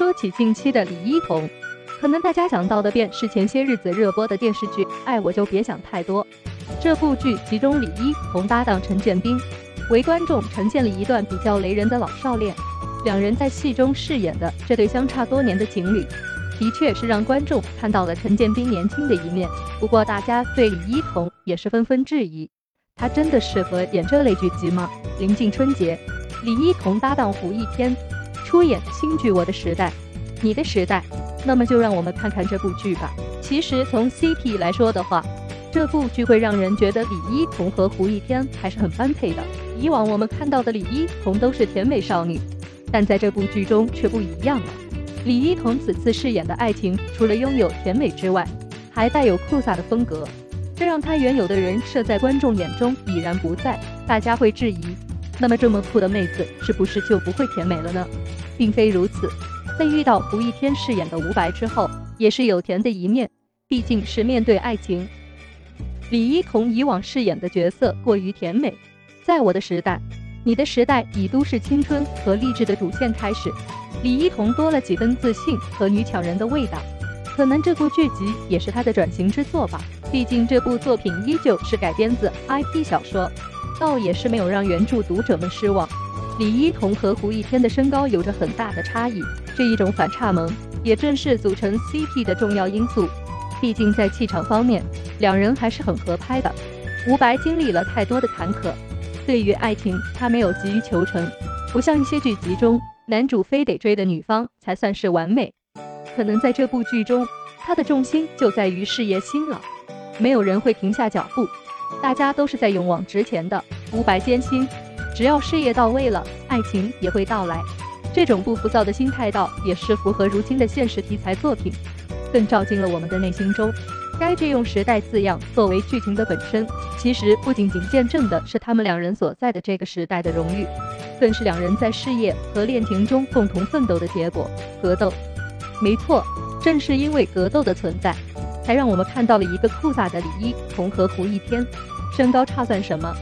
说起近期的李一桐，可能大家想到的便是前些日子热播的电视剧《爱我就别想太多》。这部剧集中李一桐搭档陈建斌，为观众呈现了一段比较雷人的老少恋。两人在戏中饰演的这对相差多年的情侣，的确是让观众看到了陈建斌年轻的一面。不过，大家对李一桐也是纷纷质疑，他真的适合演这类剧集吗？临近春节，李一桐搭档胡一天出演新剧《我的时代》，你的时代。那么就让我们看看这部剧吧。其实从 CP 来说的话，这部剧会让人觉得李一桐和胡一天还是很般配的。以往我们看到的李一桐都是甜美少女。但在这部剧中却不一样了。李一桐此次饰演的爱情，除了拥有甜美之外，还带有酷飒的风格，这让她原有的人设在观众眼中已然不在。大家会质疑，那么这么酷的妹子是不是就不会甜美了呢？并非如此，在遇到胡一天饰演的吴白之后，也是有甜的一面。毕竟是面对爱情，李一桐以往饰演的角色过于甜美，在我的时代。你的时代以都市青春和励志的主线开始，李一桐多了几分自信和女强人的味道，可能这部剧集也是她的转型之作吧。毕竟这部作品依旧是改编自 IP 小说，倒也是没有让原著读者们失望。李一桐和胡一天的身高有着很大的差异，这一种反差萌也正是组成 CP 的重要因素。毕竟在气场方面，两人还是很合拍的。吴白经历了太多的坎坷。对于爱情，他没有急于求成，不像一些剧集中男主非得追的女方才算是完美。可能在这部剧中，他的重心就在于事业心了。没有人会停下脚步，大家都是在勇往直前的。无白艰辛，只要事业到位了，爱情也会到来。这种不浮躁的心态，倒也是符合如今的现实题材作品，更照进了我们的内心中。该剧用“时代”字样作为剧情的本身，其实不仅仅见证的是他们两人所在的这个时代的荣誉，更是两人在事业和恋情中共同奋斗的结果。格斗，没错，正是因为格斗的存在，才让我们看到了一个酷飒的李一桐和胡一天。身高差算什么？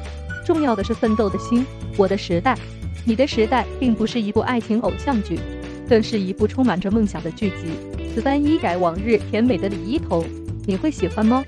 重要的是奋斗的心。我的时代，你的时代，并不是一部爱情偶像剧，更是一部充满着梦想的剧集。此番一改往日甜美的李一桐。你会喜欢吗？